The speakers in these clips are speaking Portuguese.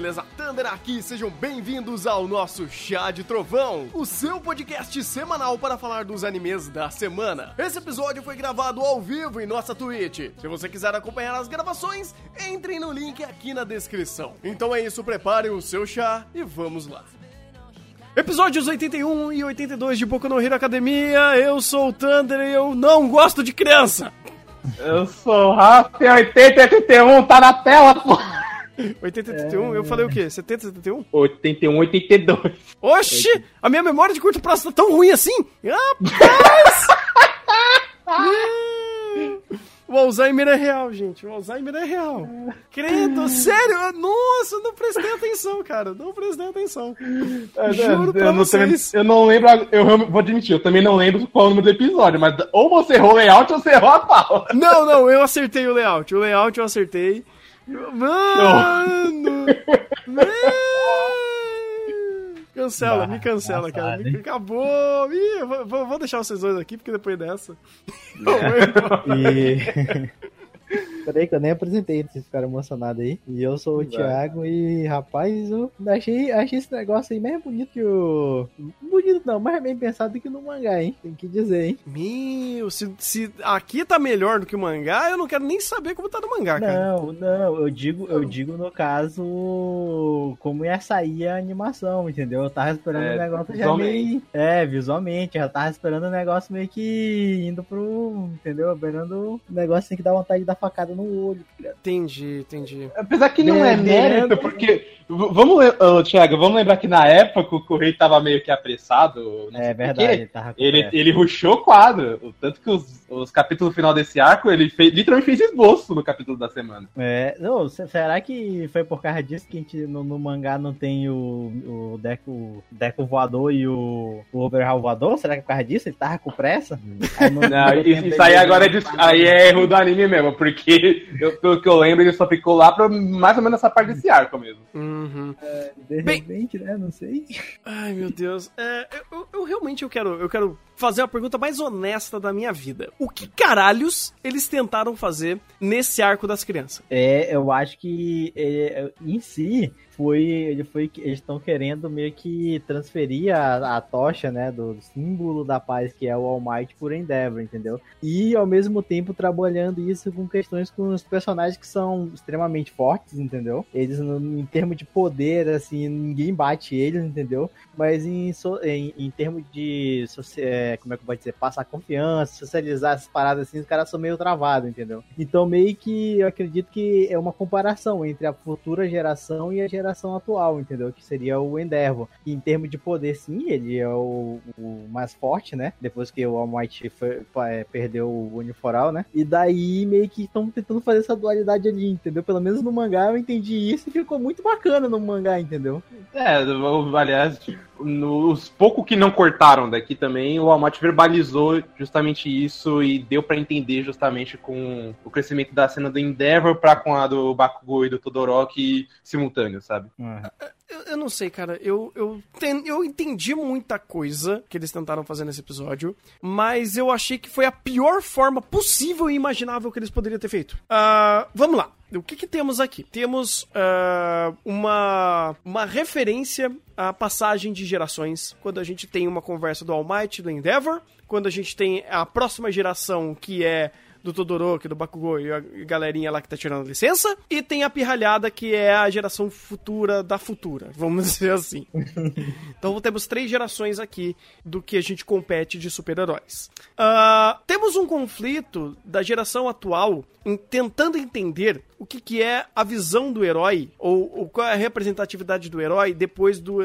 beleza? Thunder aqui, sejam bem-vindos ao nosso Chá de Trovão, o seu podcast semanal para falar dos animes da semana. Esse episódio foi gravado ao vivo em nossa Twitch. Se você quiser acompanhar as gravações, entrem no link aqui na descrição. Então é isso, preparem o seu chá e vamos lá. Episódios 81 e 82 de Boku no Hero Academia, eu sou o Thunder e eu não gosto de criança. Eu sou o Rafa, 80 81, tá na tela, pô. 80 81, eu falei o quê? 70 71? 81, 82. Oxi! A minha memória de curto prazo tá tão ruim assim! Rapaz! o Alzheimer é real, gente. O Alzheimer é real. Credo, sério? Nossa, eu não prestei atenção, cara. Não prestei atenção. Juro pra eu não, vocês. eu não lembro, eu vou admitir, eu também não lembro qual é o número do episódio, mas ou você errou o layout ou você errou a fala. Não, não, eu acertei o layout. O layout eu acertei. Mano! Cancela, me cancela, cara. Me- acabou! Ih, vou- vou, deixar vocês dois aqui, porque depois dessa. E. Peraí que eu nem apresentei, vocês ficaram emocionados aí. E eu sou o Thiago e, rapaz, eu achei, achei esse negócio aí mais bonito que o. Bonito não, mais bem pensado que no mangá, hein? Tem que dizer, hein? Meu, se, se aqui tá melhor do que o mangá, eu não quero nem saber como tá no mangá, cara. Não, não, eu digo, eu digo no caso como ia sair a animação, entendeu? Eu tava esperando É, o negócio já meio. É, visualmente, eu tava esperando o negócio meio que indo pro. Entendeu? Esperando o negócio assim que dá vontade de dar facada no olho. Entendi, entendi. Apesar que não é Bebendo. mérito, porque. Vamos, ô, Thiago, vamos lembrar que na época o Correio tava meio que apressado. É verdade, ele tava com Ele, ele rushou o quadro. o Tanto que os, os capítulos final desse arco, ele fez, literalmente fez esboço no capítulo da semana. É, não, se- será que foi por causa disso que a gente no, no mangá não tem o, o Deco, Deco voador e o, o Overhaul voador? Será que é por causa disso? Ele tava com pressa? Não- Não, isso, aí agora é, de- aí é erro do anime mesmo, porque eu- pelo que eu lembro, ele só ficou lá pra mais ou menos essa parte desse arco mesmo. Uhum. De Bem- repente, né? Não sei. Ai, meu Deus. É, eu, eu- realmente eu quero, eu quero fazer a pergunta mais honesta da minha vida. O que caralhos eles tentaram fazer nesse arco das crianças? É, eu acho que é, em si foi ele foi que eles estão querendo meio que transferir a, a tocha, né, do símbolo da paz que é o All Might por Endeavor, entendeu? E ao mesmo tempo trabalhando isso com questões com os personagens que são extremamente fortes, entendeu? Eles no- em termos de poder assim, ninguém bate eles, entendeu? Mas em em, em termos de é, como é que pode dizer, passar confiança, socializar essas paradas assim, os caras são meio travados, entendeu? Então meio que eu acredito que é uma comparação entre a futura geração e a geração atual, entendeu? Que seria o Endeavor. E em termos de poder, sim, ele é o, o mais forte, né? Depois que o All Might foi- é, perdeu o Uniforal, né? E daí meio que estão tentando fazer essa dualidade ali, entendeu? Pelo menos no mangá eu entendi isso e ficou muito bacana no mangá, entendeu? É, aliás, nos pouco que não cortaram daqui também, o Almaty verbalizou justamente isso e deu pra entender justamente com o crescimento da cena do Endeavor pra com a do Bakugou e do Todoroki simultâneo, sabe? Eu, eu não sei, cara. Eu, eu, ten- eu entendi muita coisa que eles tentaram fazer nesse episódio, mas eu achei que foi a pior forma possível e imaginável que eles poderiam ter feito. Ah, vamos lá. O que, que temos aqui? Temos ah, uma, uma referência à passagem de gerações, quando a gente tem uma conversa do All Might, do Endeavor, quando a gente tem a próxima geração, que é do Todoroki, do Bakugou e a galerinha lá que tá tirando licença. E tem a pirralhada, que é a geração futura da futura, vamos dizer assim. então temos três gerações aqui do que a gente compete de super-heróis. Ah, temos um conflito da geração atual em tentando entender o que, que é a visão do herói, ou, ou qual é a representatividade do herói depois do,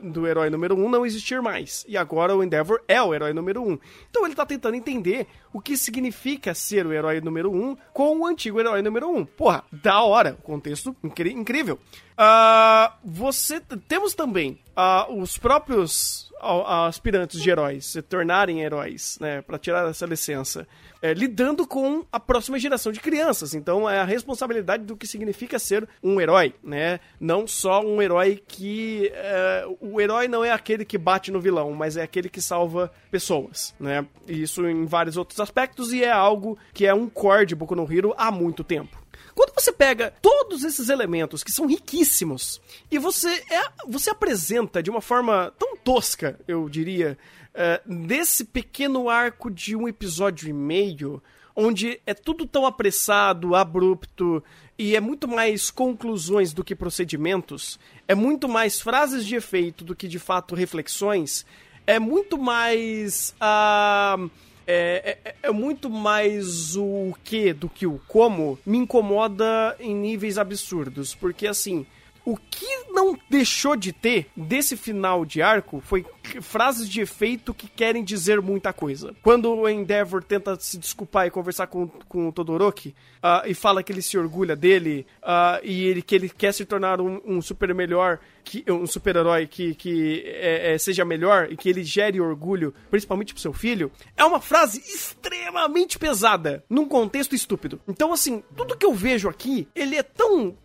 do herói número 1 um não existir mais. E agora o Endeavor é o herói número 1. Um. Então ele tá tentando entender o que significa ser o herói número 1 um com o antigo herói número 1. Um. Porra, da hora, contexto incrível. Ah, você temos também ah, os próprios ah, aspirantes de heróis se tornarem heróis, né, para tirar essa licença, é, lidando com a próxima geração de crianças. Então é a responsabilidade do que significa ser um herói, né? Não só um herói que é, o herói não é aquele que bate no vilão, mas é aquele que salva pessoas, né? Isso em vários outros aspectos e é algo que é um core de Boku no Hero há muito tempo. Quando você pega todos esses elementos que são riquíssimos e você, é, você apresenta de uma forma tão tosca, eu diria, uh, desse pequeno arco de um episódio e meio, onde é tudo tão apressado, abrupto e é muito mais conclusões do que procedimentos, é muito mais frases de efeito do que de fato reflexões, é muito mais. Uh, é, é, é, muito mais o que do que o como me incomoda em níveis absurdos. Porque assim, o que não deixou de ter desse final de arco foi frases de efeito que querem dizer muita coisa. Quando o Endeavor tenta se desculpar e conversar com, com o Todoroki uh, e fala que ele se orgulha dele uh, e ele, que ele quer se tornar um, um super melhor, que, um super-herói que, que é, é, seja melhor e que ele gere orgulho, principalmente pro seu filho, é uma frase extremamente pesada, num contexto estúpido. Então, assim, tudo que eu vejo aqui, ele é tão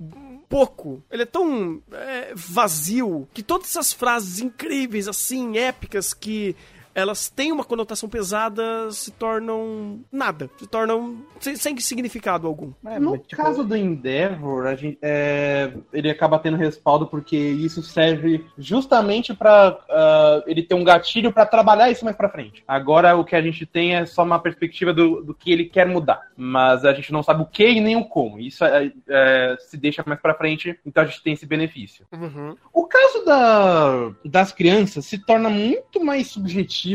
pouco, ele é tão é, vazio, que todas essas frases incríveis, assim, épicas, que elas têm uma conotação pesada, se tornam nada, se tornam sem, sem significado algum. É, no tipo... caso do Endeavor, a gente, é, ele acaba tendo respaldo porque isso serve justamente para uh, ah, ele ter um gatilho para trabalhar isso mais para frente. Agora o que a gente tem é só uma perspectiva do, do que ele quer mudar, mas a gente não sabe o que e nem o como. Isso é, é, se deixa mais para frente, então a gente tem esse benefício. Uhum. O caso da, das crianças se torna muito mais subjetivo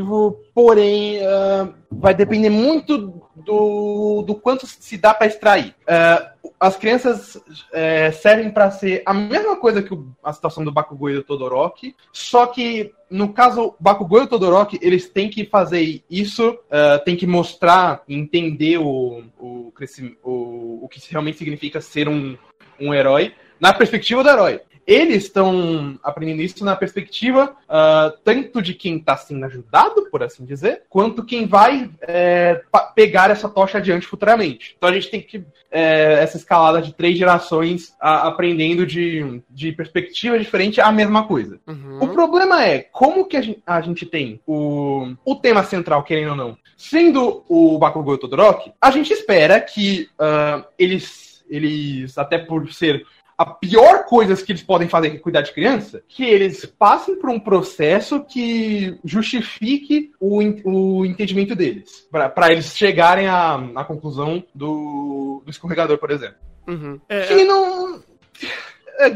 porém uh, vai depender muito do, do quanto se dá para extrair. Uh, as crianças uh, servem para ser a mesma coisa que a situação do Bakugou e do Todoroki, só que no caso Bakugou e o Todoroki, eles têm que fazer isso, uh, tem que mostrar, entender o, o, o, o que realmente significa ser um, um herói na perspectiva do herói eles estão aprendendo isso na perspectiva uh, tanto de quem está sendo ajudado, por assim dizer, quanto quem vai é, pegar essa tocha adiante futuramente. Então a gente tem que é, essa escalada de três gerações a, aprendendo de, de perspectiva diferente a mesma coisa. Uhum. O problema é como que a gente, a gente tem o, o tema central, querendo ou não, sendo o Bakugou e o Todoroki, a gente espera que uh, eles, eles, até por ser a pior coisa que eles podem fazer é cuidar de criança, que eles passem por um processo que justifique o, o entendimento deles, para eles chegarem à, à conclusão do, do escorregador, por exemplo. Uhum. É, que não. É,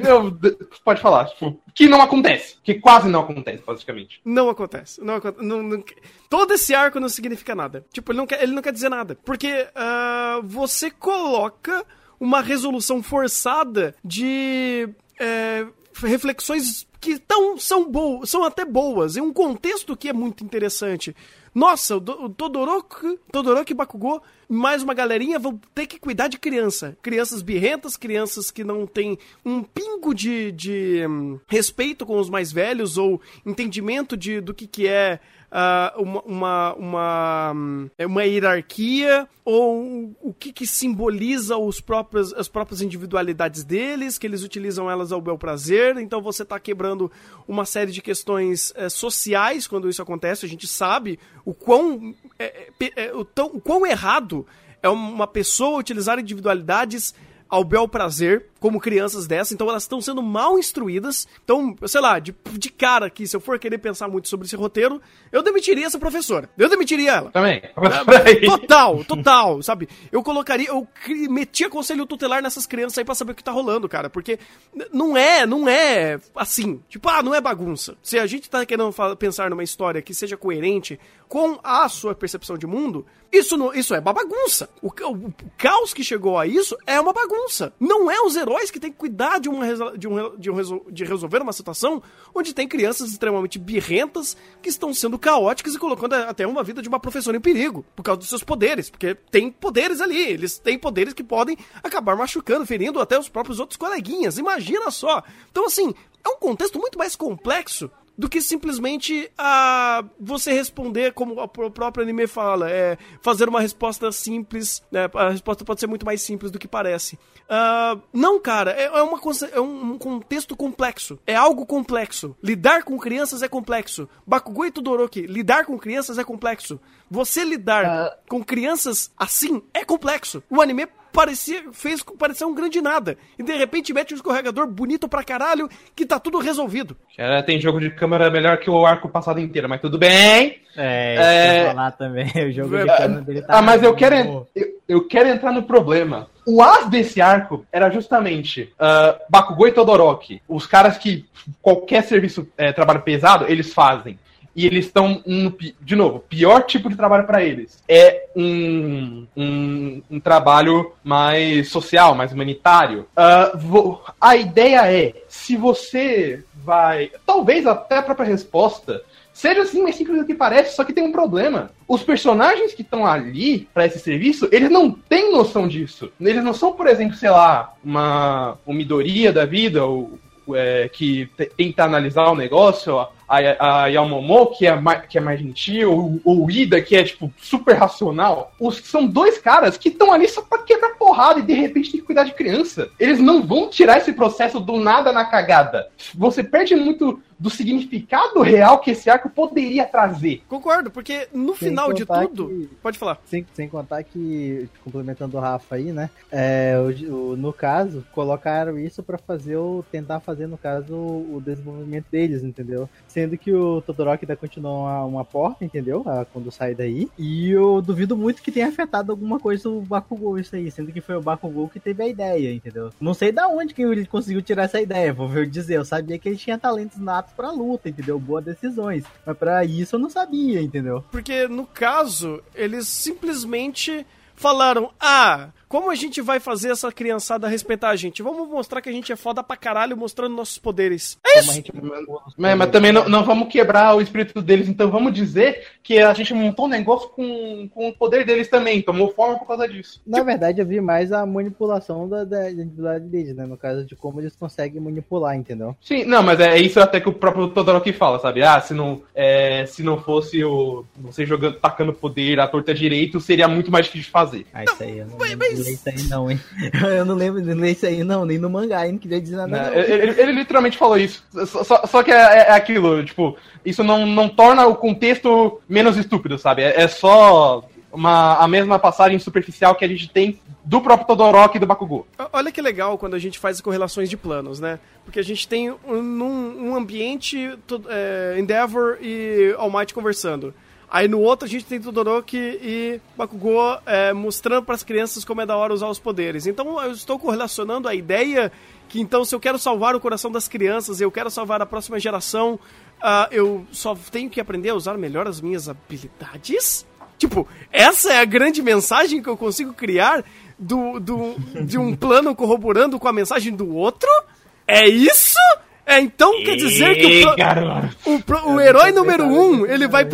pode falar, tipo, que não acontece, que quase não acontece, basicamente. Não acontece. Não, não, não, todo esse arco não significa nada. Tipo, ele não quer, ele não quer dizer nada. Porque uh, você coloca uma resolução forçada de é, reflexões que tão, são, boas, são até boas, em um contexto que é muito interessante. Nossa, o, Todoroki, Todoroki e Bakugou, mais uma galerinha, vão ter que cuidar de criança. Crianças birrentas, crianças que não têm um pingo de, de um, respeito com os mais velhos ou entendimento de, do que, que é uh, uma, uma, uma, é uma, hierarquia ou o que, que simboliza os próprios, as próprias individualidades deles, que eles utilizam elas ao bel prazer. Então você está quebrando uma série de questões é, sociais quando isso acontece. A gente sabe o quão, é, é, o, tão, o quão errado é uma pessoa utilizar individualidades ao bel prazer, como crianças dessas, então elas estão sendo mal instruídas. Então, sei lá, de, de cara aqui, se eu for querer pensar muito sobre esse roteiro, eu demitiria essa professora. Eu demitiria ela. Também. É, total, total, sabe? Eu colocaria, eu metia conselho tutelar nessas crianças aí pra saber o que tá rolando, cara, porque não é, não é assim. Tipo, ah, não é bagunça. Se a gente tá querendo pensar numa história que seja coerente com a sua percepção de mundo, isso, não, isso é uma bagunça. O, o, o, caos que chegou a isso é uma bagunça. Não é os heróis que têm que cuidar de, uma, de, um, de, um, de resolver uma situação onde tem crianças extremamente birrentas que estão sendo caóticas e colocando até uma vida de uma professora em perigo por causa dos seus poderes. Porque tem poderes ali. Eles têm poderes que podem acabar machucando, ferindo até os próprios outros coleguinhas. Imagina só. Então, assim, é um contexto muito mais complexo do que simplesmente a você responder como o próprio anime fala, é fazer uma resposta simples, né? A resposta pode ser muito mais simples do que parece. Uh, não, cara, é, é, uma, é um, um, contexto complexo. É algo complexo. Lidar com crianças é complexo. Bakugou e Todoroki, lidar com crianças é complexo. Você lidar uh... com crianças assim é complexo. O anime parecia, fez parecer um grande nada. E de repente mete um escorregador bonito pra caralho que tá tudo resolvido. Cara, tem jogo de câmera melhor que o arco passado inteiro, mas tudo bem. É, é... falar também. O jogo de câmera dele tá. Ah, mas eu quero, eu, eu quero entrar no problema. O as desse arco era justamente uh, Bakugou e Todoroki. Os caras que qualquer serviço, é, trabalho pesado, eles fazem e eles estão, de novo, pior tipo de trabalho para eles. É um, um, um, trabalho mais social, mais humanitário. Uh, a ideia é, se você vai. Talvez até a própria resposta seja assim mais simples do que parece, só que tem um problema. Os personagens que estão ali para esse serviço, eles não têm noção disso. Eles não são, por exemplo, sei lá, uma, Midoriya da vida, ou é, que tenta analisar o negócio, a, a Yamomo, que é, mais, que é mais gentil, ou o Ida, que é, tipo, super racional. Os, são dois caras que estão ali só pra quebrar porrada e de repente tem que cuidar de criança. Eles não vão tirar esse processo do nada na cagada. Você perde muito do significado real que esse arco poderia trazer. Concordo, porque no sem final de tudo. Que, pode falar. Sem, sem contar que, complementando o Rafa aí, né? É, o, o, no caso, colocaram isso para fazer o. tentar fazer, no caso, o, o desenvolvimento deles, entendeu? Sendo que o Todoroki ainda continua uma, uma porta, entendeu? Ah, quando sai daí. E eu duvido muito que tenha afetado alguma coisa o Bakugou isso aí. Sendo que foi o Bakugou que teve a ideia, entendeu? Não sei da onde que ele conseguiu tirar essa ideia, vou ver dizer. Eu sabia que ele tinha talentos natos pra luta, entendeu? Boas decisões. Mas pra isso eu não sabia, entendeu? Porque no caso, eles simplesmente falaram: ah, como a gente vai fazer essa criançada respeitar a gente? Vamos mostrar que a gente é foda pra caralho mostrando nossos poderes. É isso! Mas, mas, também não, não, vamos quebrar o espírito deles, então vamos dizer que a gente montou um negócio com, com o poder deles também, tomou forma por causa disso. Na verdade, eu vi mais a manipulação da, da individualidade deles, né? No caso de como eles conseguem manipular, entendeu? Sim, não, mas é isso até que o próprio Todoroki fala, sabe? Ah, se não, é, se não fosse o você jogando, tacando poder à torta direito, seria muito mais difícil de fazer. Ah, isso aí, eu não, mas, mas ler isso aí não, hein? Eu não lembro de ler isso aí não, nem no mangá, hein? Não queria dizer nada não. Ele, ele, ele, literalmente falou isso. Só, só que é, é, é, aquilo, tipo, isso não, não torna o contexto menos estúpido, sabe? É, é só uma, a mesma passagem superficial que a gente tem do próprio Todoroki e do Bakugou. Olha que legal quando a gente faz correlações de planos, né? Porque a gente tem um, um ambiente é, Endeavor e All Might conversando. Aí no outro a gente tem Todoroki e Bakugou é, mostrando para as crianças como é da hora usar os poderes. Então eu estou correlacionando a ideia que então se eu quero salvar o coração das crianças, eu quero salvar a próxima geração, uh, eu só tenho que aprender a usar melhor as minhas habilidades? Tipo, essa é a grande mensagem que eu consigo criar do, do, de um plano corroborando com a mensagem do outro? É isso? É, então quer dizer que o, o, o herói número um, ele vai.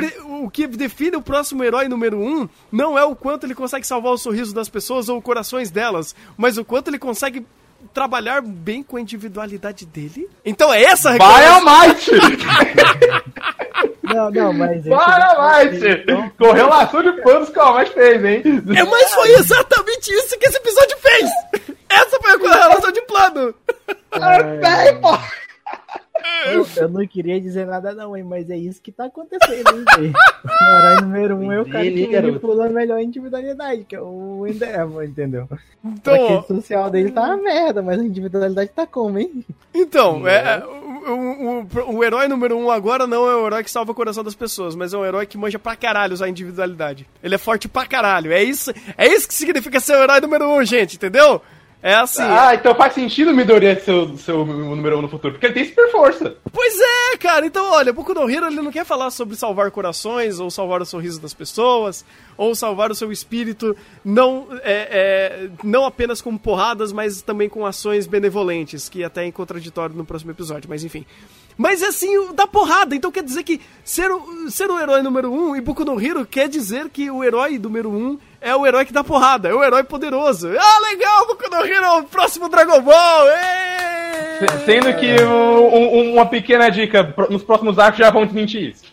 O que define o próximo herói número um não é o quanto ele consegue salvar o sorriso das pessoas ou os corações delas, mas o quanto ele consegue trabalhar bem com a individualidade dele. Então é essa a Vai ao Might! Não, não, mas. Vai ao Might! Correu laço de panos que o Almighty fez, hein? É, mas foi exatamente isso que esse episódio fez! Essa foi a relação de plano! É, pô! Eu, eu, não queria dizer nada não, hein, mas é isso que tá acontecendo, hein, O herói número um é o cara que manipula a melhor individualidade, que é o Endeavor, entendeu? Então, a rede social dele tá uma merda, mas a individualidade tá como, hein? Então, é, é, o, o, o, o, herói número um agora não é o herói que salva o coração das pessoas, mas é um herói que manja pra caralho usar a individualidade. Ele é forte pra caralho. É isso, é isso que significa ser o herói número um, gente, entendeu? É assim. Ah, então faz sentido o Midoriya ser o seu número um no futuro, porque ele tem super força. Pois é, cara. Então, olha, o Boku no Hero ele não quer falar sobre salvar corações, ou salvar o sorriso das pessoas, ou salvar o seu espírito, não, é, é, não apenas com porradas, mas também com ações benevolentes, que até é contraditório no próximo episódio, mas enfim. Mas é assim, dá porrada, então quer dizer que ser o, ser o herói número um, e Boku no Hero quer dizer que o herói número um é o herói que dá porrada, é o herói poderoso. Ah, legal, Boku no Hero, o próximo Dragon Ball! Ei! Sendo que um, uma pequena dica, nos próximos arcos já vão desmentir isso.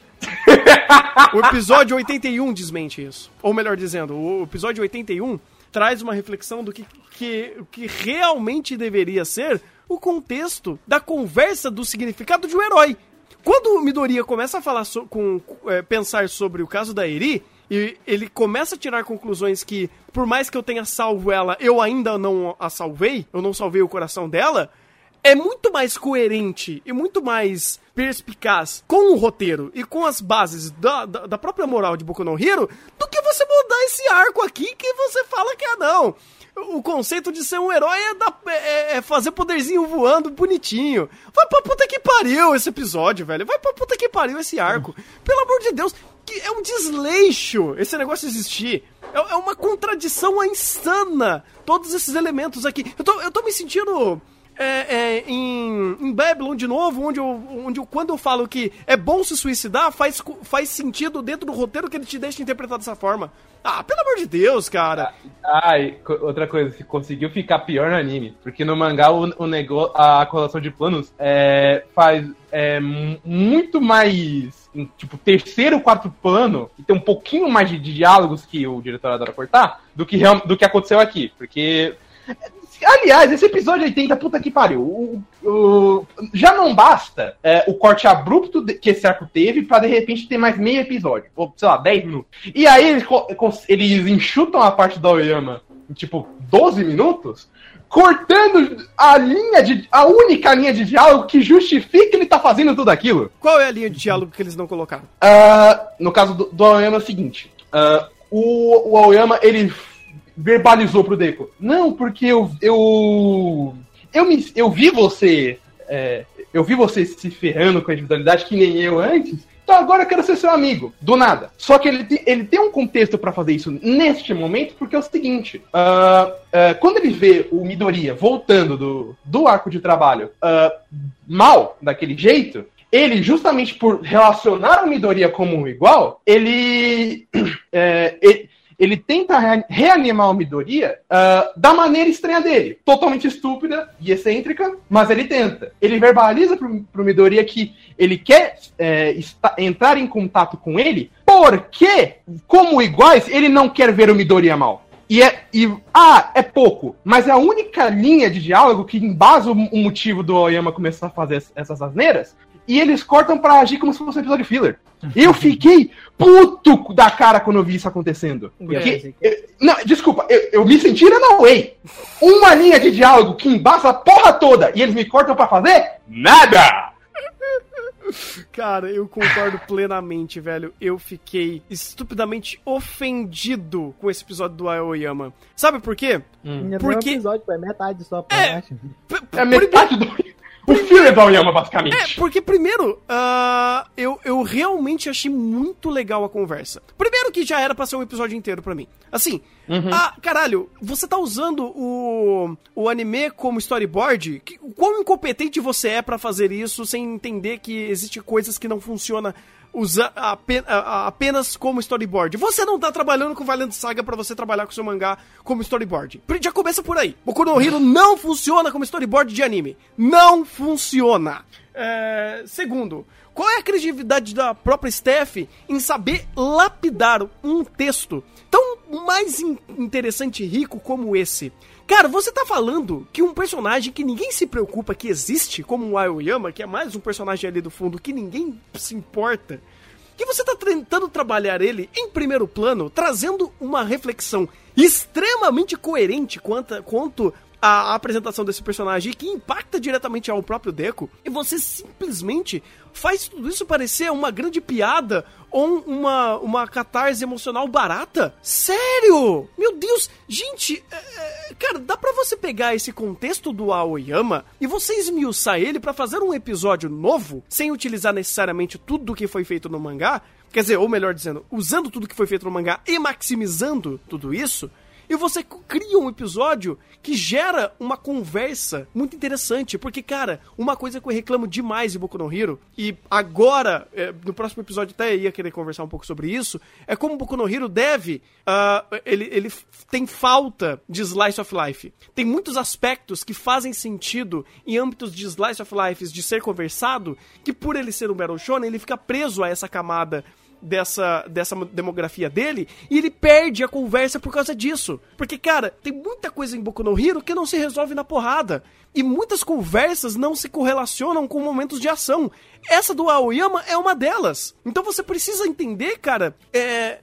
o episódio 81 desmente isso. Ou melhor dizendo, o episódio 81 traz uma reflexão do que, que, que realmente deveria ser o contexto da conversa do significado de um herói. Quando o Midoriya começa a falar so, com, é, pensar sobre o caso da Eri, e ele começa a tirar conclusões que, por mais que eu tenha salvo ela, eu ainda não a salvei, eu não salvei o coração dela, é muito mais coerente e muito mais perspicaz com o roteiro e com as bases da, da, da própria moral de Boku no Hero do que você mudar esse arco aqui que você fala que é não. O conceito de ser um herói é, dar, é, é, fazer poderzinho voando bonitinho. Vai pra puta que pariu esse episódio, velho. Vai pra puta que pariu esse arco. Pelo amor de Deus, que é um desleixo esse negócio existir. É, é uma contradição insana. Todos esses elementos aqui. Eu tô, eu tô me sentindo é, é, em, em Babylon de novo, onde, eu, onde eu, quando eu falo que é bom se suicidar, faz, faz sentido dentro do roteiro que ele te deixa interpretar dessa forma. Ah, pelo amor de Deus, cara. Ah, outra coisa, conseguiu ficar pior no anime. Porque no mangá o, o negócio, a colação de planos é, faz é, muito mais. Tipo, terceiro, quarto plano, e tem um pouquinho mais de, de diálogos que o diretor adora cortar, do que, do que aconteceu aqui. Porque Aliás, esse episódio 80, puta que pariu. O, o, já não basta é, o corte abrupto que esse arco teve pra de repente ter mais meio episódio. Ou, sei lá, 10 minutos. E aí eles, eles enxutam a parte da Oyama em tipo 12 minutos, cortando a linha de. a única linha de diálogo que justifica ele tá fazendo tudo aquilo. Qual é a linha de diálogo que eles não colocaram? Uh, no caso do, do Aoyama é o seguinte. Uh, o, o Aoyama, ele verbalizou pro Deco. Não, porque eu. Eu, eu, me, eu vi você. É, eu vi você se ferrando com a individualidade que nem eu antes. Então agora eu quero ser seu amigo. Do nada. Só que ele, ele tem um contexto para fazer isso neste momento, porque é o seguinte: uh, uh, quando ele vê o Midoriya voltando do, do arco de trabalho uh, mal, daquele jeito, ele, justamente por relacionar o Midoriya como um igual, ele, é, ele, ele tenta reanimar o Midoriya uh, da maneira estranha dele. Totalmente estúpida e excêntrica, mas ele tenta. Ele verbaliza pro, pro Midoriya que ele quer é, entrar em contato com ele, porque, como iguais, ele não quer ver o Midoriya mal. E é. E, ah, é pouco. Mas é a única linha de diálogo que embasa o, o motivo do Oyama começar a fazer essas asneiras e eles cortam para agir como se fosse um episódio filler. Eu fiquei puto da cara quando eu vi isso acontecendo. Porque, eu, não, desculpa, eu, eu me senti na way. Uma linha de diálogo que embasa a porra toda e eles me cortam para fazer nada! Cara, eu concordo plenamente, velho. Eu fiquei estupidamente ofendido com esse episódio do Aoyama. Sabe por quê? Hum. Porque... É episódio, é metade só, é, é metade do... O filme é do Aoyama, basicamente. É, porque primeiro, uh, eu, eu realmente achei muito legal a conversa. Primeiro que já era pra ser um episódio inteiro pra mim. Assim, uhum. ah, caralho, você tá usando o, o anime como storyboard? Que, quão incompetente você é para fazer isso sem entender que existe coisas que não funcionam usa apenas como storyboard. Você não tá trabalhando com Valiant Saga para você trabalhar com seu mangá como storyboard. Já começa por aí. Boku no Hero não funciona como storyboard de anime. Não funciona. É, segundo, qual é a criatividade da própria Steph em saber lapidar um texto tão mais interessante e rico como esse? Cara, você tá falando que um personagem que ninguém se preocupa que existe, como o Aoyama, que é mais um personagem ali do fundo que ninguém se importa, que você tá tentando trabalhar ele em primeiro plano, trazendo uma reflexão extremamente coerente quanto, quanto a apresentação desse personagem que impacta diretamente ao próprio Deco, e você simplesmente faz tudo isso parecer uma grande piada ou uma, uma catarse emocional barata? Sério? Meu Deus! Gente, é, é, cara, dá pra você pegar esse contexto do Aoyama e você esmiuçar ele para fazer um episódio novo, sem utilizar necessariamente tudo que foi feito no mangá? Quer dizer, ou melhor dizendo, usando tudo que foi feito no mangá e maximizando tudo isso? E você cria um episódio que gera uma conversa muito interessante. Porque, cara, uma coisa que eu reclamo demais de Boku no Hero, e agora, é, no próximo episódio até ia querer conversar um pouco sobre isso, é como Boku no Hero deve. Uh, ele, ele tem falta de slice of life. Tem muitos aspectos que fazem sentido em âmbitos de slice of life, de ser conversado, que por ele ser um Battle Shonen, ele fica preso a essa camada dessa, dessa demografia dele e ele perde a conversa por causa disso. Porque, cara, tem muita coisa em Boku no Hero que não se resolve na porrada. E muitas conversas não se correlacionam com momentos de ação. Essa do Aoyama é uma delas. Então você precisa entender, cara, é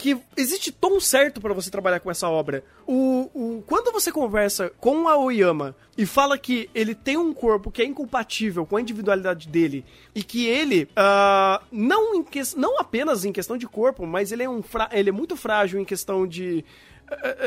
que existe tom certo para você trabalhar com essa obra. O, o, quando você conversa com a Oyama e fala que ele tem um corpo que é incompatível com a individualidade dele e que ele, uh, não, em que, não apenas em questão de corpo, mas ele é, um ele é muito frágil em questão de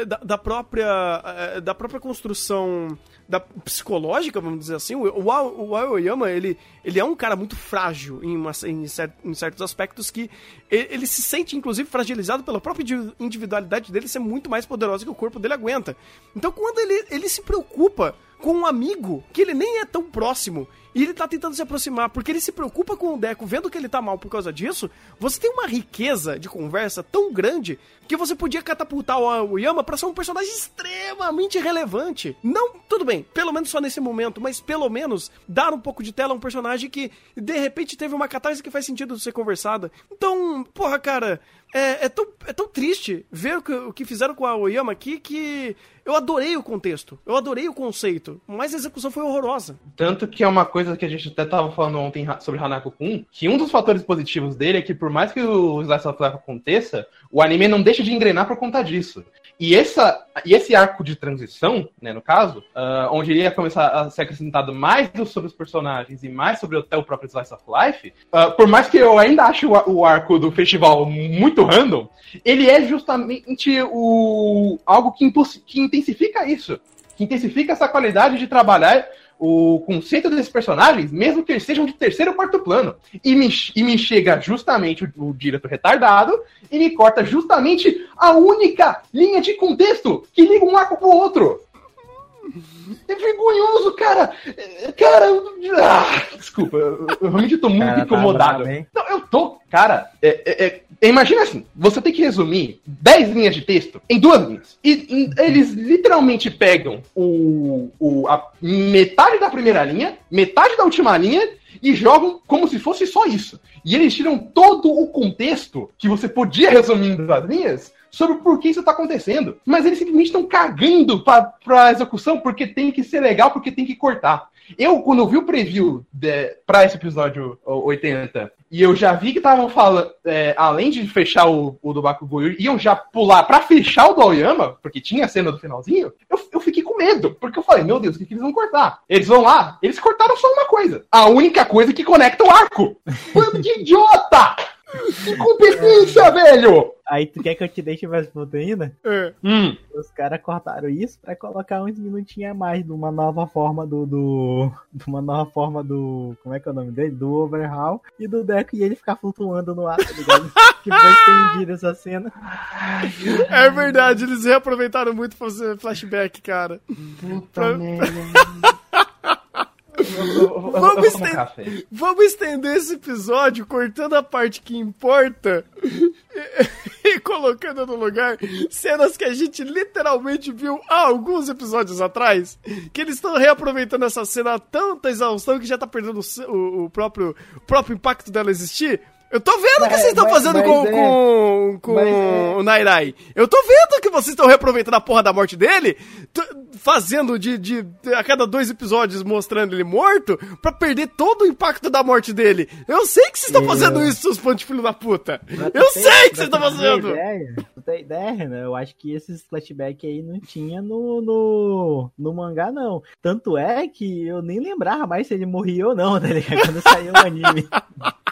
da, da, própria é, da própria construção da psicológica, vamos dizer assim, o, o, o Aoyama, ele, ele é um cara muito frágil em, uma, em, cert, em certos aspectos que ele, ele, se sente, inclusive, fragilizado pela própria individualidade dele ser muito mais poderosa que o corpo dele aguenta. Então, quando ele, ele se preocupa com um amigo que ele nem é tão próximo e ele tá tentando se aproximar, porque ele se preocupa com o Deco, vendo que ele tá mal por causa disso, você tem uma riqueza de conversa tão grande que você podia catapultar o Yama para ser um personagem extremamente relevante. Não, tudo bem, pelo menos só nesse momento, mas pelo menos dar um pouco de tela a um personagem que de repente teve uma catarse que faz sentido ser conversada. Então, porra, cara, é, é, tão, é tão triste ver o que, o que fizeram com a Oyama aqui que eu adorei o contexto, eu adorei o conceito, mas a execução foi horrorosa. Tanto que é uma coisa que a gente até tava falando ontem sobre Hanako-kun, que um dos fatores positivos dele é que por mais que o Slice of Life aconteça, o anime não deixa de engrenar por conta disso. E, essa, e esse arco de transição, né, no caso, uh, onde iria começar a ser acrescentado mais sobre os personagens e mais sobre até o próprio Slice of Life, uh, por mais que eu ainda ache o, o, arco do festival muito random, ele é justamente o, algo que, que intensifica isso. Que intensifica essa qualidade de trabalhar o conceito desses personagens, mesmo que eles sejam de terceiro ou quarto plano. E me, e me chega justamente o, o diretor retardado e me corta justamente a única linha de contexto que liga um arco pro outro. É vergonhoso, cara! Cara, ah, desculpa, eu, realmente tô muito cara, tá incomodado. Tá bravo, não, eu tô, cara, é, é, é, imagina assim, você tem que resumir 10 linhas de texto em duas linhas. E, e eles literalmente pegam o, o, a metade da primeira linha, metade da última linha e jogam como se fosse só isso. E eles tiram todo o contexto que você podia resumir em duas linhas sobre por que isso está acontecendo. Mas eles simplesmente estão cagando para a execução porque tem que ser legal, porque tem que cortar. Eu, quando eu vi o preview para esse episódio 80, e eu já vi que estavam falando, é, além de fechar o, o do Bakugou, iam já pular para fechar o do Aoyama, porque tinha a cena do finalzinho, eu, eu fiquei com medo, porque eu falei, meu Deus, o que, que, eles vão cortar? Eles vão lá, eles cortaram só uma coisa, a única coisa que conecta o arco. Bando de idiota! Incompetência, velho! Aí tu quer que eu te deixe mais ainda? É. Hum. Os caras cortaram isso pra colocar uns minutinhos a mais de uma nova forma do, do. De uma nova forma do. Como é que é o nome dele? Do Overhaul e do Deco e ele ficar flutuando no ar, tá ligado? que foi estendido essa cena. É verdade, eles reaproveitaram muito pra fazer flashback, cara. Puta pra... merda. vamos, estender, vamos estender esse episódio cortando a parte que importa e, e, colocando no lugar cenas que a gente literalmente viu há alguns episódios atrás. Que eles estão reaproveitando essa cena a tanta exaustão que já tá perdendo o, o, próprio, o próprio impacto dela existir. Eu tô vendo o que vocês estão fazendo com, é, com, com é. o Nairai. Eu tô vendo que vocês estão reaproveitando a porra da morte dele, fazendo de, de, a cada dois episódios mostrando ele morto, pra perder todo o impacto da morte dele. Eu sei que vocês estão fazendo isso, seus pontos filho da puta. Eu sei que vocês estão fazendo. Ideia, tu tem ideia, né? Eu acho que esses flashbacks aí não tinha no, no, no mangá, não. Tanto é que eu nem lembrava mais se ele morria ou não, ligado? Quando saiu o anime.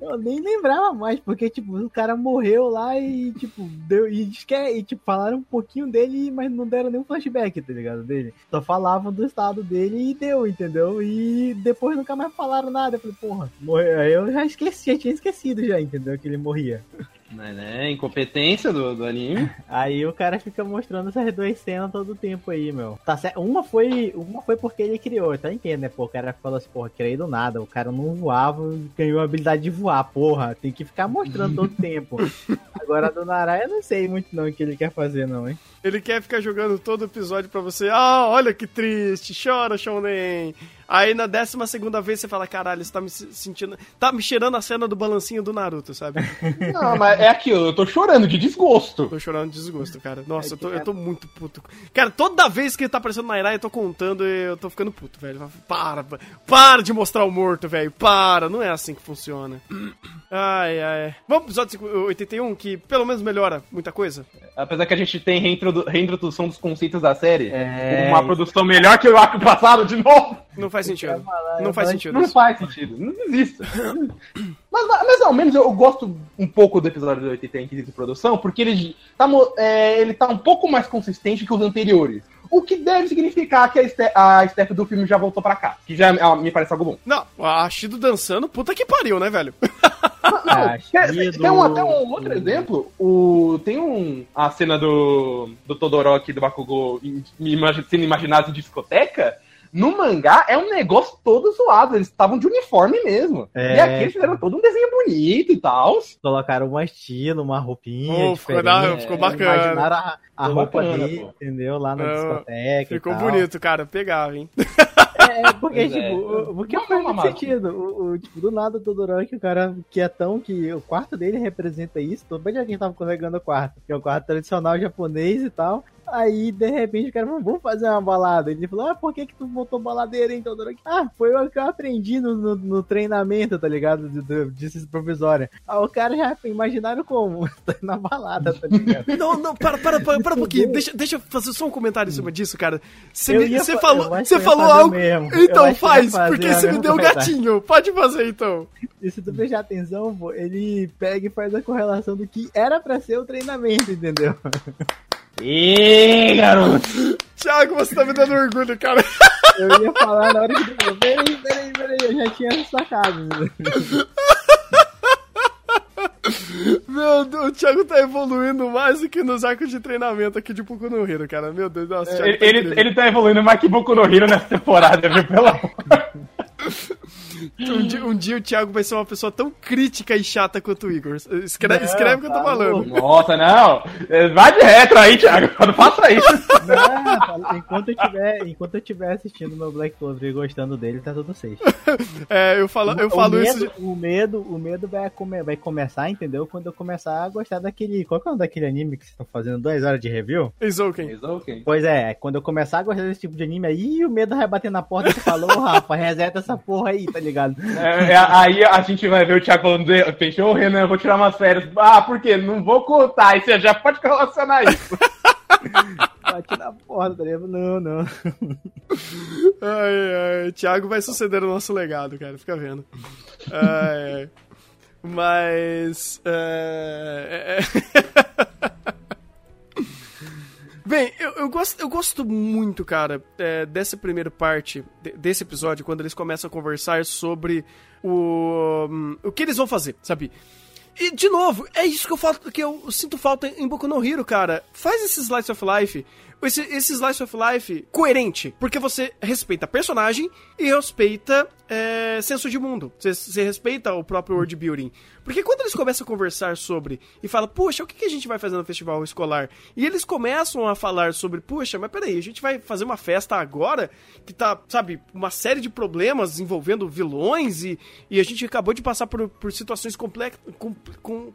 Eu nem lembrava mais, porque, tipo, o cara morreu lá e, tipo, deu. E, e tipo, falaram um pouquinho dele, mas não deram nenhum flashback, tá ligado? Dele. Só falavam do estado dele e deu, entendeu? E depois nunca mais falaram nada. Eu falei, porra, morreu. Aí eu já esqueci, tinha esquecido já, entendeu? Que ele morria. Mas, né, incompetência do, do anime. Aí o cara fica mostrando essas duas cenas todo o tempo aí, meu. Tá certo. Uma foi, uma foi porque ele criou, tá entendendo, né? Pô, o cara falou assim, porra, criei do nada. O cara não voava, ganhou a habilidade de voar, porra. Tem que ficar mostrando todo o tempo. Agora do Narai eu não sei muito não o que ele quer fazer, não, hein? Ele quer ficar jogando todo episódio pra você. Ah, olha que triste, chora, Shonen. Aí na décima segunda vez você fala, caralho, você tá me sentindo. Tá me cheirando a cena do balancinho do Naruto, sabe? Não, mas é aquilo, eu tô chorando de desgosto. Tô chorando de desgosto, cara. Nossa, eu tô, eu tô muito puto. Cara, toda vez que ele tá aparecendo na Irai, eu tô contando e eu tô ficando puto, velho. Para, para de mostrar o morto, velho. Para, não é assim que funciona. Ai, ai. Vamos pro episódio 81, que pelo menos melhora muita coisa. Apesar que a gente tem reintrodu reintrodução dos conceitos da série. É... Uma produção melhor que o arco passado, de novo. Não faz sentido. Não faz sentido. Não faz sentido. Não existe. mas, mas ao menos eu gosto um pouco do episódio do 80 em quesito de produção, porque ele tá, é, ele tá um pouco mais consistente que os anteriores. O que deve significar que a, Ste a Steph do filme já voltou pra cá. Que já ah, me parece algo bom. Não, a Shido dançando, puta que pariu, né, velho? Não, tem, tem um, até um outro exemplo. O, tem um, a cena do, do Todoroki do Bakugou sendo imaginado em discoteca no mangá é um negócio todo zoado. Eles estavam de uniforme mesmo. É, e aqui eles fizeram todo um desenho bonito e tal. Colocaram um estilo, uma roupinha. Oh, ficou, da, ficou bacana. Imaginaram a, a roupa bacana, dele, entendeu? Lá na discoteca. Ficou bonito, cara. Pegava, hein? É, porque, pois tipo, é. porque não faz muito sentido. O, o, tipo, do nada o Todoroki, o cara quietão, que o quarto dele representa isso. Todo bem alguém tava carregando o quarto, que é o quarto tradicional japonês e tal. Aí, de repente, o cara falou, vamos fazer uma balada. Ele falou, ah, por que que tu botou baladeira então? Ah, foi o que eu aprendi no, no, no treinamento, tá ligado? De, de, de provisória. Ah, o cara já imaginaram como? Tá na balada, tá ligado? não, não, para, para, para, para um pouquinho. Deixa, deixa eu fazer só um comentário em cima disso, cara. Você falou, você falou algo... Mesmo. Então faz, porque você me deu gatinho. Pode fazer, então. E se tu prestar atenção, pô, ele pega e faz a correlação do que era pra ser o treinamento, entendeu? Ih, garoto! Thiago, você tá me dando orgulho, cara. Eu ia falar na hora que tu falou, peraí, peraí, peraí, eu já tinha sacado. Meu Deus, o Thiago tá evoluindo mais do que nos arcos de treinamento aqui de Boku no Hero, cara. Meu Deus, nossa, Thiago tá ele, ele tá evoluindo mais que Boku no Hero nessa temporada, viu? Pelo amor. Um dia, um dia, o Thiago vai ser uma pessoa tão crítica e chata quanto o Igor. Escreve, não, escreve o que eu tô tá falando. Nossa, não. Vai de retro aí, Thiago. Não faça isso. Não, enquanto eu tiver, enquanto eu tiver assistindo meu Black Clover e gostando dele, tá tudo safe. É, eu falo, eu o, falo medo, isso. O medo, o medo vai, come, vai começar, entendeu? Quando eu começar a gostar daquele. Qual que é o nome daquele anime que vocês estão fazendo duas horas de review? Isouken. Pois é, quando eu começar a gostar desse tipo de anime aí, o medo vai bater na porta e falou, Rafa, reseta essa porra aí, tá ligado? É, é, aí a gente vai ver o Thiago falando, fechou, Renan, eu vou tirar umas férias. Ah, por quê? Não vou contar. Aí você já pode relacionar isso. Bate na porta, tá ligado? Não, não. Ai, ai. Thiago vai suceder o nosso legado, cara. Fica vendo. Ai, ai. Mas. É... Bem, eu, eu, gosto, eu gosto muito, cara, é, dessa primeira parte de, desse episódio, quando eles começam a conversar sobre o, um, o que eles vão fazer, sabe? E, de novo, é isso que eu, falo, que eu sinto falta em Boku no Hero, cara. Faz esse Slice of Life esse, esse slice of life coerente. Porque você respeita personagem e respeita é, senso de mundo. Você, você, respeita o próprio world building. Porque quando eles começam a conversar sobre e fala, puxa, o que, que a gente vai fazer no festival escolar? E eles começam a falar sobre, puxa, mas peraí, a gente vai fazer uma festa agora que tá, sabe, uma série de problemas envolvendo vilões e, e a gente acabou de passar por, por situações comple com, com,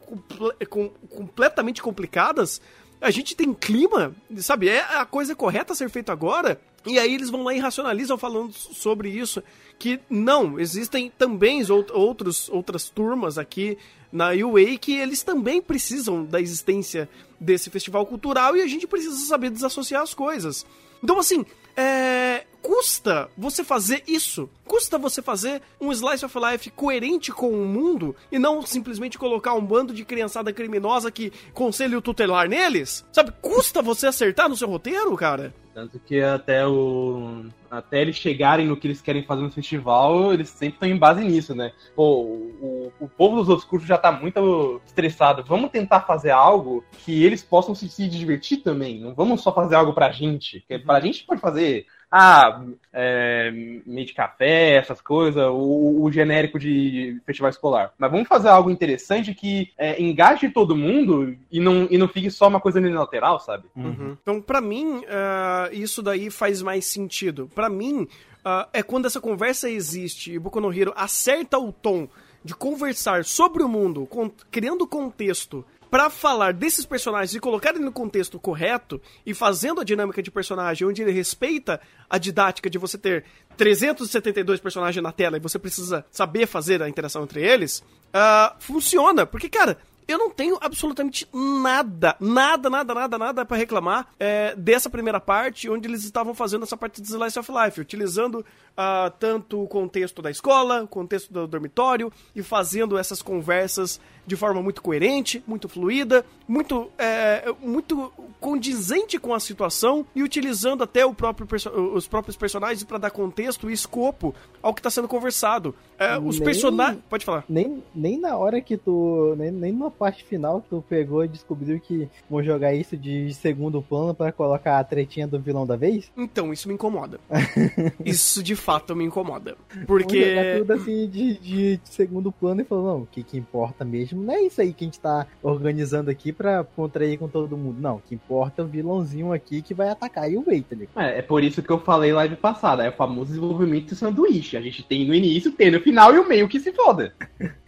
com, completamente complicadas a gente tem clima, sabe? É a coisa correta a ser feita agora. E aí eles vão lá e racionalizam falando sobre isso. Que não, existem também outros, outras turmas aqui na UA que eles também precisam da existência desse festival cultural e a gente precisa saber desassociar as coisas. Então, assim, é, custa você fazer isso. Custa você fazer um slice of life coerente com o mundo e não simplesmente colocar um bando de criançada criminosa que conselho tutelar neles? Sabe, custa você acertar no seu roteiro, cara? Tanto que até o. Até eles chegarem no que eles querem fazer no festival, eles sempre estão em base nisso, né? Pô, o, o povo dos outros cursos já tá muito estressado. Vamos tentar fazer algo que eles possam se, se divertir também. Não vamos só fazer algo pra gente. Porque pra gente pode fazer ah, é, meio de café, essas coisas, o, o, genérico de festival escolar. Mas vamos fazer algo interessante que é, engaje todo mundo e não, e não fique só uma coisa unilateral, sabe? Uhum. Então, para mim, uh, isso daí faz mais sentido. Para mim, uh, é quando essa conversa existe e Boku no Hero acerta o tom de conversar sobre o mundo, criando contexto para falar desses personagens e colocar ele no contexto correto e fazendo a dinâmica de personagem onde ele respeita a didática de você ter 372 personagens na tela e você precisa saber fazer a interação entre eles, uh, funciona. Porque, cara, eu não tenho absolutamente nada, nada, nada, nada, nada para reclamar é, dessa primeira parte, onde eles estavam fazendo essa parte de Slice of Life, utilizando uh, tanto o contexto da escola, o contexto do dormitório, e fazendo essas conversas de forma muito coerente, muito fluida, muito, é, muito condizente com a situação e utilizando até próprio os próprios personagens para dar contexto e escopo ao que está sendo conversado. É, os personagens. Pode falar. Nem, nem na hora que tu. Nem, nem numa parte final tu pegou e descobriu que vão jogar isso de segundo plano para colocar a tretinha do vilão da vez? Então, isso me incomoda. isso de fato me incomoda. Porque. Vão tudo assim de, de segundo plano e falou, não, o que, que importa mesmo não é isso aí que a gente tá organizando aqui pra contrair com todo mundo. Não, o que importa é o vilãozinho aqui que vai atacar e o Wait, É, é por isso que eu falei live passada, é o famoso desenvolvimento de sanduíche. A gente tem no início, tem no final e o meio que se foda.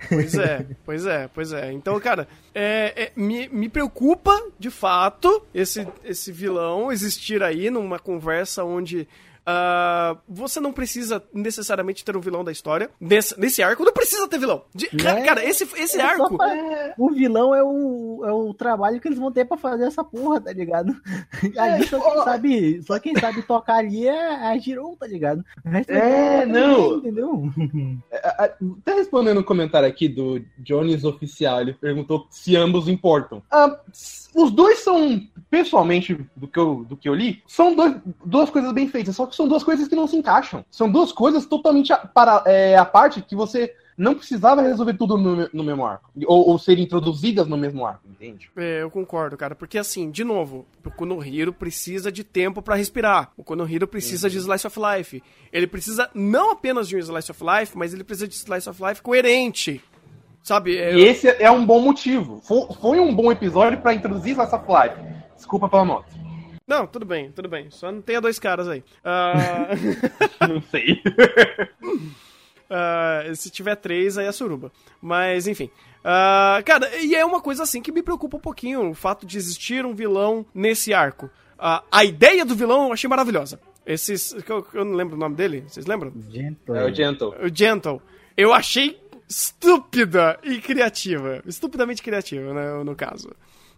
Pois é, pois é, pois é. Então, cara, é, é, me, me preocupa, de fato, esse, esse vilão existir aí numa conversa onde Uh, você não precisa necessariamente ter um vilão da história. Nesse, nesse arco, não precisa ter vilão. De, é, cara, esse, esse é arco. Pra, o vilão é o, é o trabalho que eles vão ter pra fazer essa porra, tá ligado? Ali só quem sabe, só quem sabe tocar ali é a Girou, tá ligado? É, não. entendeu? Tá respondendo um comentário aqui do Jones Oficial, ele perguntou se ambos importam. Ah, os dois são, pessoalmente, do que eu, do que eu li, são dois, duas coisas bem feitas, só que são duas coisas que não se encaixam. São duas coisas totalmente a, para, é, a parte que você não precisava resolver tudo no, no mesmo arco. Ou, ou ser introduzidas no mesmo arco, entende? É, eu concordo, cara. Porque assim, de novo, o Konohiro precisa de tempo para respirar. O Konohiro precisa uhum. de Slice of Life. Ele precisa não apenas de um Slice of Life, mas ele precisa de Slice of Life coerente. Sabe? É... E esse é um bom motivo. Foi, foi um bom episódio para introduzir Slice of Life. Desculpa pela moto. Não, tudo bem, tudo bem. Só não tenha dois caras aí. Uh... não sei. uh, se tiver três, aí é suruba. Mas, enfim. Uh, cara, e é uma coisa assim que me preocupa um pouquinho, o fato de existir um vilão nesse arco. Uh, a ideia do vilão eu achei maravilhosa. Esses. Eu, eu, não lembro o nome dele, vocês lembram? Gentle. É o Gentle. O Gentle. Eu achei estúpida e criativa. Estupidamente criativa, né, no caso.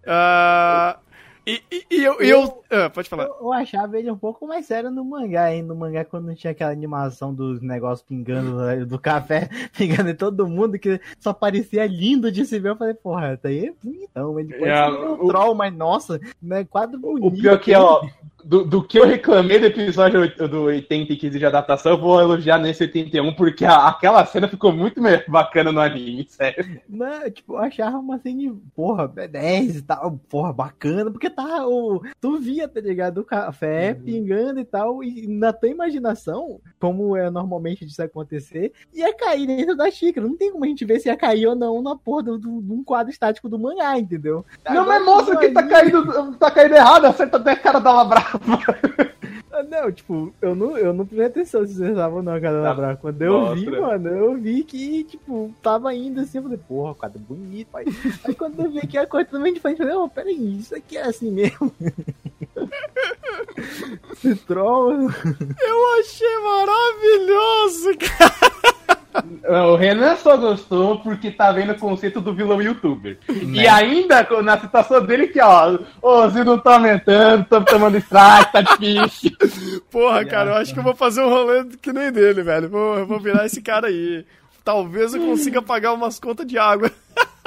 Uh, e, e, e, eu. eu, eu ah, pode falar. Eu, eu, achava ele um pouco mais sério no mangá, hein? No mangá, quando não tinha aquela animação dos negócios pingando do café, pingando em todo mundo, que só parecia lindo de se ver. Eu falei, porra, tá aí é bonitão. Ele pode é, ser um troll, mas nossa, né? Quadro bonito. O pior que é, ó do, do que eu reclamei do episódio do 80 e 15 de adaptação, eu vou elogiar nesse 81, porque a, aquela cena ficou muito bacana no anime, sério. Não, tipo, eu achava uma cena, porra, 10 e tal, porra, bacana, porque tá, o, tu via, tá ligado, o café uhum. pingando e tal, e na tua imaginação, como é normalmente disso acontecer, ia cair dentro da xícara. Não tem como a gente ver se ia cair ou não na porra de um quadro estático do mangá, entendeu? Não, Agora, mas mostra que tá caindo, tá caindo errado, acerta até a cara da Labra Não, tipo, eu não, eu não prestei atenção se vocês estavam não, cara, tá. Brava. Quando eu vi, mano, eu vi que, tipo, tava indo assim, eu falei, porra, quadro bonito, pai. Aí quando eu vi que a coisa também diferente, eu falei, oh, peraí, isso aqui é assim mesmo. Esse troll. Eu achei maravilhoso, cara. O Renan só gostou porque tá vendo o conceito do vilão youtuber. Né? E ainda na situação dele que, ó, ô, Zio não tá aumentando, tô tomando strike, tá difícil. Porra, cara, eu acho que eu vou fazer um rolê que nem dele, velho. Vou, eu vou virar esse cara aí. Talvez eu consiga pagar umas contas de água.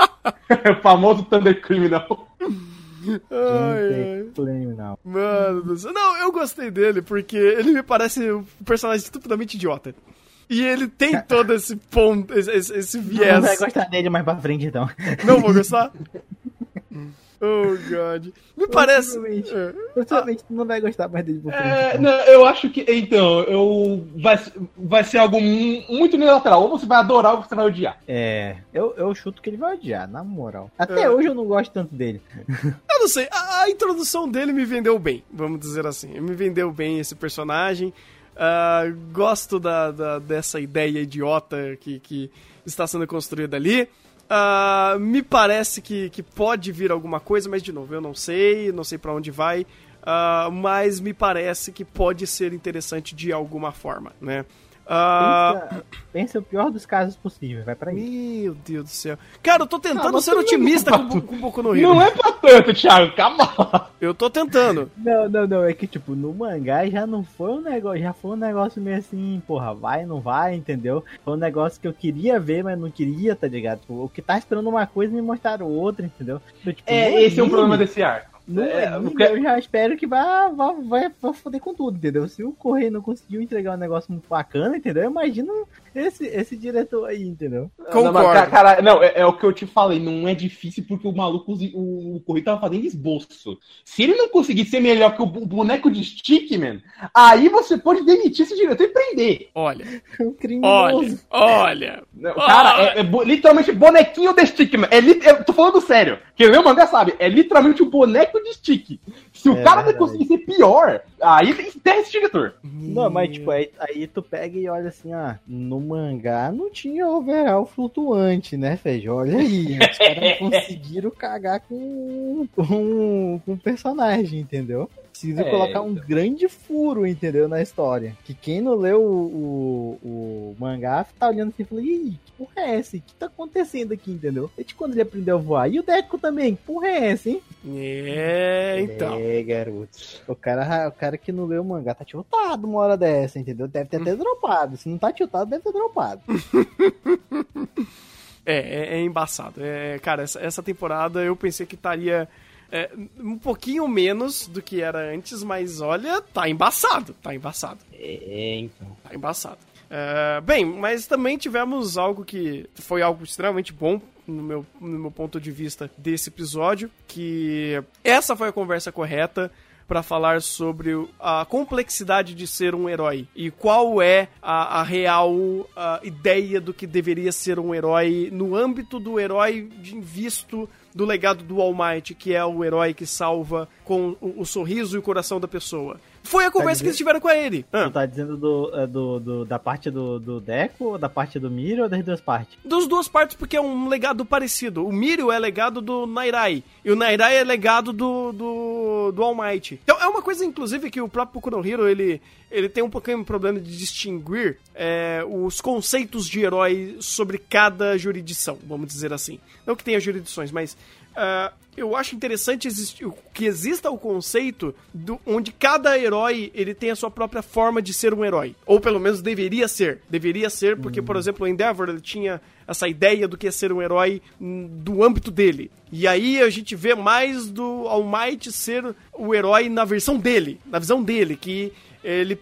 o famoso Thunder Criminal. Ai, ai. Mano do céu. Não, eu gostei dele porque ele me parece um personagem estupidamente idiota. E ele tem todo esse ponto, esse, esse viés. Não vai gostar dele mais pra frente, então. Não vou gostar? Oh, God. Me parece. Possivelmente, é. tu não vai gostar mais dele. É, não, eu acho que. Então, eu. Vai, vai ser algo muito unilateral. Ou você vai adorar ou você vai odiar. É. Eu, eu chuto que ele vai odiar, na moral. Até é. hoje eu não gosto tanto dele. Eu não sei. A, a, introdução dele me vendeu bem, vamos dizer assim. Me vendeu bem esse personagem. Uh, gosto da, da, dessa ideia idiota que, que está sendo construída ali. Uh, me parece que, que pode vir alguma coisa, mas de novo, eu não sei, não sei para onde vai, uh, mas me parece que pode ser interessante de alguma forma, né? Uh... Pensa, o pior dos casos possível, vai pra aí. Meu Deus do céu. Cara, eu tô tentando ah, ser otimista com, com um pouco no Rio. Não é pra tanto, Thiago, calma. Eu tô tentando. Não, não, não, é que tipo, no mangá já não foi um negócio, já foi um negócio meio assim, porra, vai, não vai, entendeu? Foi um negócio que eu queria ver, mas não queria, tá ligado? Tipo, o que tá esperando uma coisa me mostraram outra, entendeu? Então, tipo, é, esse é um problema desse arco. No é, anime, eu já espero que vá, vá, vai, vai foder com tudo, entendeu? Se o Correio não conseguiu entregar um negócio muito bacana, entendeu? Eu imagino esse, esse diretor aí, entendeu? Concordo. Não, cara, não é, é, o que eu te falei, não é difícil porque o maluco, o, o Correio tava fazendo esboço. Se ele não conseguir ser melhor que o boneco de Stickman, aí você pode demitir esse diretor e prender. Olha. um olha, olha. Não, cara, é, é, literalmente bonequinho de Stickman. É, é, tô falando sério. Quem lê o mangá sabe, é literalmente o boneco de stick. Se o é cara não conseguir ser pior, aí tem enterra esse diretor. Não, mas tipo, aí, aí, tu pega e olha assim, ah, no mangá não tinha overall flutuante, né, Feijão? Olha aí, os caras conseguiram cagar com, com, com o personagem, entendeu? Precisa é, colocar um então. grande furo, entendeu, na história. Que quem não leu o, o, o mangá tá olhando assim e falando, ih, que porra é essa? O que tá acontecendo aqui, entendeu? Desde quando ele aprendeu a voar. E o Deco também, que porra é essa, hein? É, então. É, garoto. O cara, o cara que não leu o mangá tá tiltado uma hora dessa, entendeu? Deve ter até dropado. Se não tá tiltado, deve ter dropado. é, é, é, embaçado. É, cara, essa, essa temporada eu pensei que estaria é, um pouquinho menos do que era antes, mas olha, tá embaçado, tá embaçado. É, então. Tá embaçado. É, bem, mas também tivemos algo que foi algo extremamente bom no meu, no meu ponto de vista desse episódio, que essa foi a conversa correta para falar sobre a complexidade de ser um herói e qual é a, a real a ideia do que deveria ser um herói no âmbito do herói visto do legado do All Might, que é o herói que salva com o, o sorriso e o coração da pessoa. Foi a conversa tá que eles tiveram com ele. Ah. Tu tá dizendo do, é, do, do, da parte do, do Deco, ou da parte do Mirio, ou das duas partes? Das duas partes, porque é um legado parecido. O Mirio é legado do Nairai, e o Nairai é legado do, do, do All Might. Então, é uma coisa, inclusive, que o próprio Kunohiro, ele, ele tem um pouquinho de problema de distinguir é, os conceitos de herói sobre cada jurisdição, vamos dizer assim. Não que tenha jurisdições, mas Uh, eu acho interessante que exista o conceito do, onde cada herói ele tem a sua própria forma de ser um herói. Ou pelo menos deveria ser. Deveria ser, porque, uhum. por exemplo, o Endeavor ele tinha essa ideia do que é ser um herói hum, do âmbito dele. E aí a gente vê mais do All Might ser o herói na versão dele, na visão dele, que ele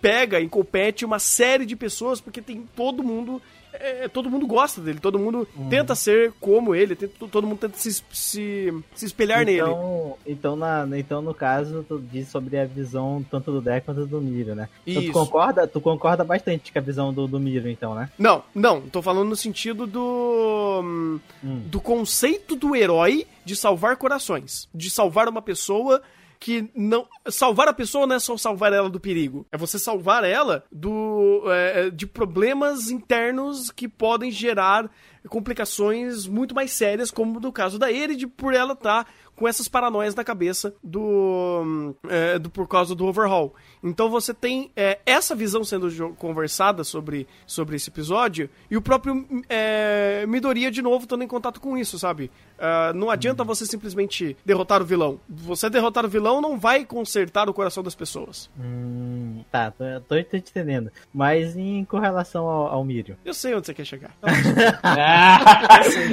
pega e compete uma série de pessoas, porque tem todo mundo é, todo mundo gosta dele, todo mundo uhum. tenta ser como ele, tenta, todo mundo tenta se, se, se espelhar então, nele. Então, na, então, no caso, tu diz sobre a visão tanto do Deck quanto do Miro, né? Então, tu concorda, tu concorda bastante com a visão do, do Miro, então, né? Não, não, tô falando no sentido do. Hum. do conceito do herói de salvar corações. De salvar uma pessoa que não. Salvar a pessoa não é só salvar ela do perigo. É você salvar ela do é, é de problemas internos que podem gerar complicações muito mais sérias, como no caso da Erid, por ela estar tá com essas paranoias na cabeça do, é, do por causa do overhaul. Então você tem é, essa visão sendo conversada sobre, sobre esse episódio e o próprio é, Midoriya de novo estando em contato com isso, sabe? Uh, não adianta você simplesmente derrotar o vilão. Você derrotar o vilão não vai consertar o coração das pessoas. Hum, tá, tô, tô, te entendendo. Mas em correlação ao, ao Mírio. Eu sei onde você quer chegar.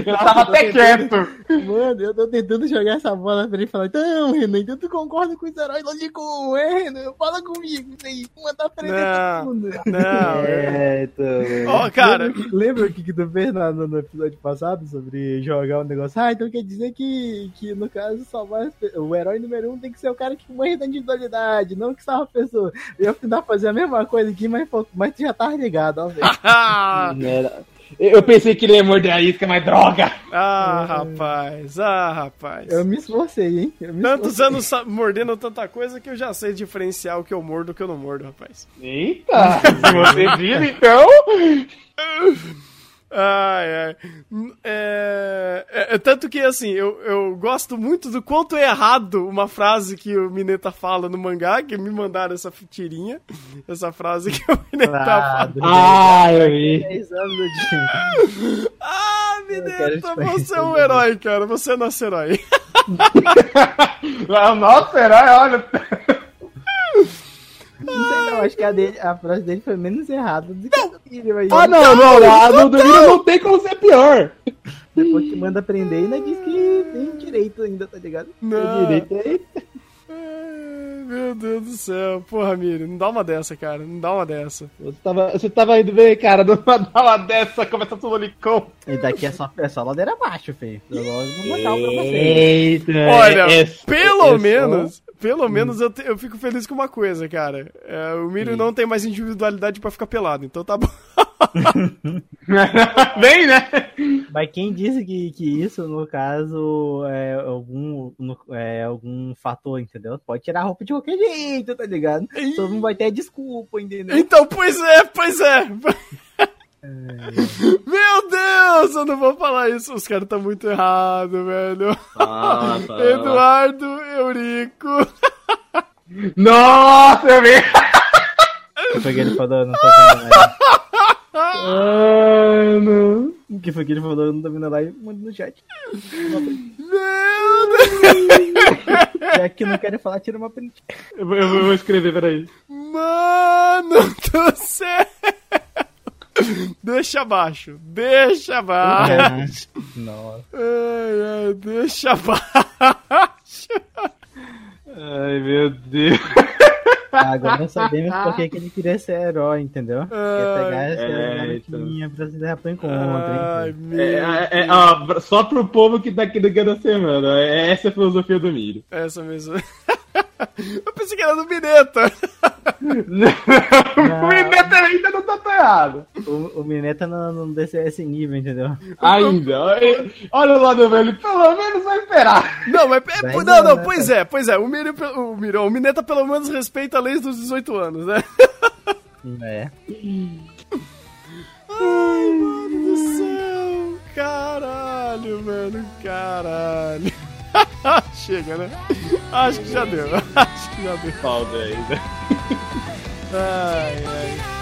eu tava até quieto. Mano, eu tô tentando jogar essa bola pra ele falar, então, Renan, então tu concorda com os heróis lógico, é, Renan? Fala comigo, isso aí, mandar pra ele todo mundo. Não, é, então... Ó, oh, cara... Lembra, lembra o que, que tu fez no, no, episódio passado sobre jogar um negócio? Ah, então quer dizer que, que no caso, salvar o herói número um tem que ser o cara que morre da individualidade, não que salva a pessoa. Eu ia tentar fazer a mesma coisa aqui, mas, mas tu já tá ligado, ó, velho. Eu pensei que ele ia morder a isca, mas droga! Ah, rapaz, ah, rapaz. Eu me esforcei, hein? Eu me Tantos esforcei. anos mordendo tanta coisa que eu já sei diferenciar o que eu mordo e o que eu não mordo, rapaz. Eita! Se você viu, então. Ai, ai. É, é- é tanto que, assim, eu, eu gosto muito do quanto é errado uma frase que o Mineta fala no mangá, que me mandaram essa tirinha, essa frase que o Mineta Ah, fala. do Ah, eu vi. 10 anos do dia. Ah, Mineta, você é um herói, cara, você é nosso herói. Nossa, herói, olha. Não sei não, acho que a, dele, a frase dele foi menos errada do que a do Miriam aí. Ah, não, não, a do do Miriam não tem como ser pior. Depois que manda aprender, ainda diz que tem direito ainda, tá ligado? Não. Tem direito aí. Meu Deus do céu. Porra, Miriam, não dá uma dessa, cara, não dá uma dessa. Você tava, você tava indo bem, cara, numa dala dessa, começa a lolicão. E daqui é só, é só ladeira abaixo, feio. Eu vou botar um pra você. Eita, Olha, é- pelo é menos, pelo menos eu, te- eu fico feliz com uma coisa, cara. É, o Miriam não tem mais individualidade pra ficar pelado, então tá bom. Bem, né? Mas quem disse que, que isso, no caso, é algum, no- é algum fator, entendeu? Pode tirar a roupa de qualquer jeito, tá ligado? Ih. Todo mundo vai ter desculpa, entendeu? Então, pois é, pois é. Meu Deus, eu não vou falar isso. Os caras estão muito errados, velho. Eduardo Eurico. Nossa, eu vi. O que foi que ele falou? Não tô vendo a live. Mano. O que foi que ele falou? Eu não tô vendo a live. Manda no chat. Meu Deus. Já que não querem falar, tira uma print. Eu, vou- eu vou escrever, peraí. Mano do céu. Deixa abaixo. Deixa abaixo. Nossa. Ai, ai, deixa abaixo. Ai, meu Deus. Agora sabemos por que que ele queria ser herói, entendeu? Quer pegar essa é, garotinha pra se levar pro encontro, Ai, hein? meu É, é, é, ó, só pro povo que tá aqui no da semana. É essa a filosofia do milho. Essa mesmo. Eu pensei que era do Mineta. o Mineta ainda não tá tão errado. O, o Mineta não, não desceu esse nível, entendeu? Ainda. Olha- o lado velho, pelo menos vai esperar. Não, mas. É, não, não, não, né, pois é, pois é. O, Miro, o, Miro, o Mineta pelo menos respeita a lei dos 18 anos, né? É. Ai, mano do céu. Caralho, mano. Caralho. Chega, né? Acho que já deu. Acho que já deu. Falta ainda. Ai, ai.